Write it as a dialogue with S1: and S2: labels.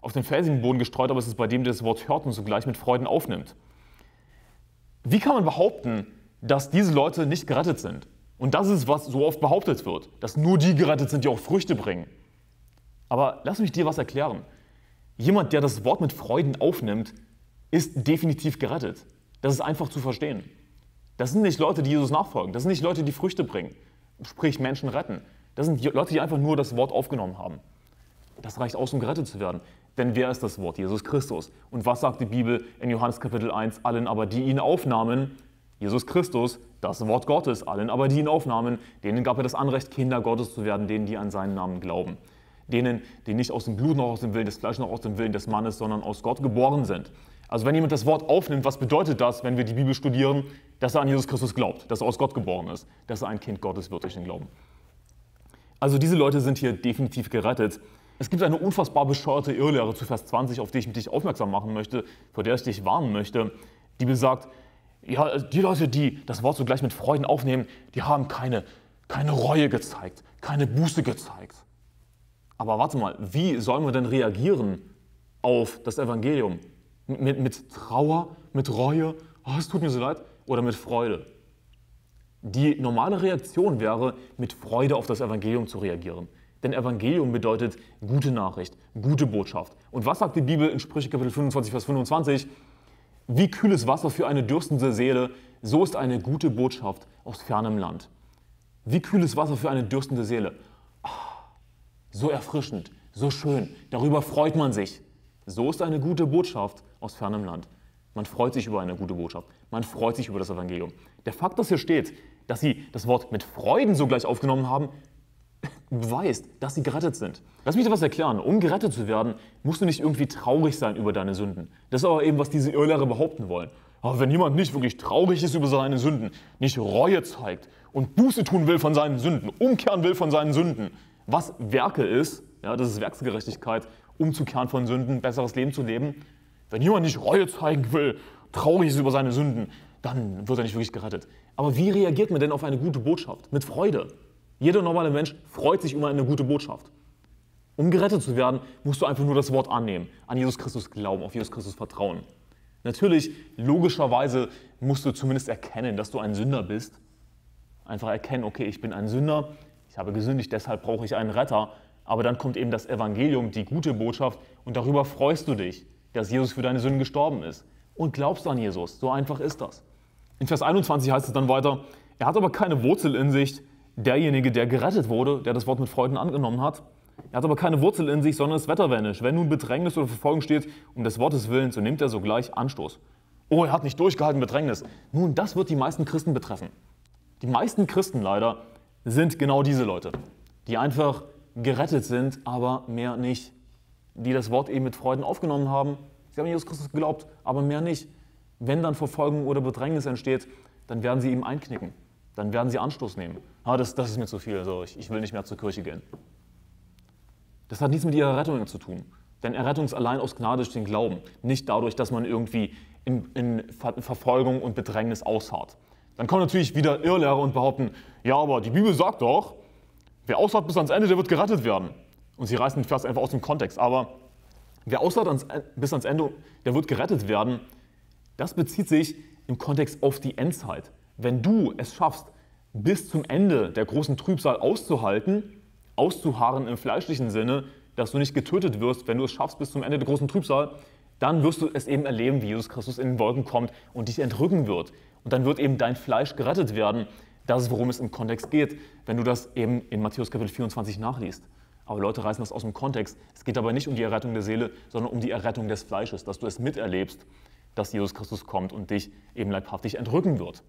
S1: auf den felsigen Boden gestreut, aber es ist bei dem, der das Wort hört und sogleich mit Freuden aufnimmt. Wie kann man behaupten, dass diese Leute nicht gerettet sind? Und das ist, was so oft behauptet wird, dass nur die gerettet sind, die auch Früchte bringen. Aber lass mich dir was erklären. Jemand, der das Wort mit Freuden aufnimmt, ist definitiv gerettet. Das ist einfach zu verstehen. Das sind nicht Leute, die Jesus nachfolgen. Das sind nicht Leute, die Früchte bringen, sprich Menschen retten. Das sind Leute, die einfach nur das Wort aufgenommen haben. Das reicht aus, um gerettet zu werden. Denn wer ist das Wort? Jesus Christus. Und was sagt die Bibel in Johannes Kapitel 1? Allen aber, die ihn aufnahmen, Jesus Christus, das Wort Gottes, allen aber, die ihn aufnahmen, denen gab er das Anrecht, Kinder Gottes zu werden, denen, die an seinen Namen glauben. Denen, die nicht aus dem Blut noch aus dem Willen des Fleisches noch aus dem Willen des Mannes, sondern aus Gott geboren sind. Also wenn jemand das Wort aufnimmt, was bedeutet das, wenn wir die Bibel studieren? Dass er an Jesus Christus glaubt, dass er aus Gott geboren ist, dass er ein Kind Gottes wird durch den Glauben. Also diese Leute sind hier definitiv gerettet. Es gibt eine unfassbar bescheuerte Irrlehre zu Vers 20, auf die ich dich aufmerksam machen möchte, vor der ich dich warnen möchte, die besagt, ja, die Leute, die das Wort so gleich mit Freuden aufnehmen, die haben keine, keine Reue gezeigt, keine Buße gezeigt. Aber warte mal, wie sollen wir denn reagieren auf das Evangelium? Mit, mit Trauer, mit Reue, oh, es tut mir so leid, oder mit Freude? Die normale Reaktion wäre, mit Freude auf das Evangelium zu reagieren. Denn Evangelium bedeutet gute Nachricht, gute Botschaft. Und was sagt die Bibel in Sprüche Kapitel 25, Vers 25? Wie kühles Wasser für eine dürstende Seele, so ist eine gute Botschaft aus fernem Land. Wie kühles Wasser für eine dürstende Seele. Ah, so erfrischend, so schön, darüber freut man sich. So ist eine gute Botschaft aus fernem Land. Man freut sich über eine gute Botschaft. Man freut sich über das Evangelium. Der Fakt, dass hier steht, dass sie das Wort mit Freuden sogleich aufgenommen haben, beweist, dass sie gerettet sind. Lass mich dir was erklären. Um gerettet zu werden, musst du nicht irgendwie traurig sein über deine Sünden. Das ist aber eben, was diese Irrlehrer behaupten wollen. Aber wenn jemand nicht wirklich traurig ist über seine Sünden, nicht Reue zeigt und Buße tun will von seinen Sünden, umkehren will von seinen Sünden, was Werke ist, ja, das ist Werksgerechtigkeit, umzukehren von Sünden, besseres Leben zu leben. Wenn jemand nicht Reue zeigen will, traurig ist über seine Sünden, dann wird er nicht wirklich gerettet. Aber wie reagiert man denn auf eine gute Botschaft? Mit Freude. Jeder normale Mensch freut sich über eine gute Botschaft. Um gerettet zu werden, musst du einfach nur das Wort annehmen, an Jesus Christus glauben, auf Jesus Christus vertrauen. Natürlich, logischerweise musst du zumindest erkennen, dass du ein Sünder bist. Einfach erkennen, okay, ich bin ein Sünder, ich habe gesündigt, deshalb brauche ich einen Retter. Aber dann kommt eben das Evangelium, die gute Botschaft, und darüber freust du dich, dass Jesus für deine Sünden gestorben ist. Und glaubst an Jesus. So einfach ist das. In Vers 21 heißt es dann weiter, er hat aber keine Wurzel in sich, derjenige, der gerettet wurde, der das Wort mit Freuden angenommen hat. Er hat aber keine Wurzel in sich, sondern ist wetterwendisch. Wenn nun Bedrängnis oder Verfolgung steht, um des Wortes willen, so nimmt er sogleich Anstoß. Oh, er hat nicht durchgehalten, Bedrängnis. Nun, das wird die meisten Christen betreffen. Die meisten Christen leider sind genau diese Leute, die einfach gerettet sind, aber mehr nicht. Die das Wort eben mit Freuden aufgenommen haben. Sie haben Jesus Christus geglaubt, aber mehr nicht. Wenn dann Verfolgung oder Bedrängnis entsteht, dann werden sie ihm einknicken. Dann werden sie Anstoß nehmen. Ah, das, das ist mir zu viel, also ich, ich will nicht mehr zur Kirche gehen. Das hat nichts mit ihrer Rettung zu tun. Denn Errettung ist allein aus Gnade durch den Glauben, nicht dadurch, dass man irgendwie in, in Verfolgung und Bedrängnis ausharrt. Dann kommen natürlich wieder Irrlehrer und behaupten, ja, aber die Bibel sagt doch, Wer ausharrt bis ans Ende, der wird gerettet werden. Und sie reißen den Vers einfach aus dem Kontext. Aber wer ausharrt bis ans Ende, der wird gerettet werden. Das bezieht sich im Kontext auf die Endzeit. Wenn du es schaffst, bis zum Ende der großen Trübsal auszuhalten, auszuharren im fleischlichen Sinne, dass du nicht getötet wirst, wenn du es schaffst bis zum Ende der großen Trübsal, dann wirst du es eben erleben, wie Jesus Christus in den Wolken kommt und dich entrücken wird. Und dann wird eben dein Fleisch gerettet werden. Das ist, worum es im Kontext geht, wenn du das eben in Matthäus Kapitel 24 nachliest. Aber Leute reißen das aus dem Kontext. Es geht aber nicht um die Errettung der Seele, sondern um die Errettung des Fleisches, dass du es miterlebst, dass Jesus Christus kommt und dich eben leibhaftig entrücken wird.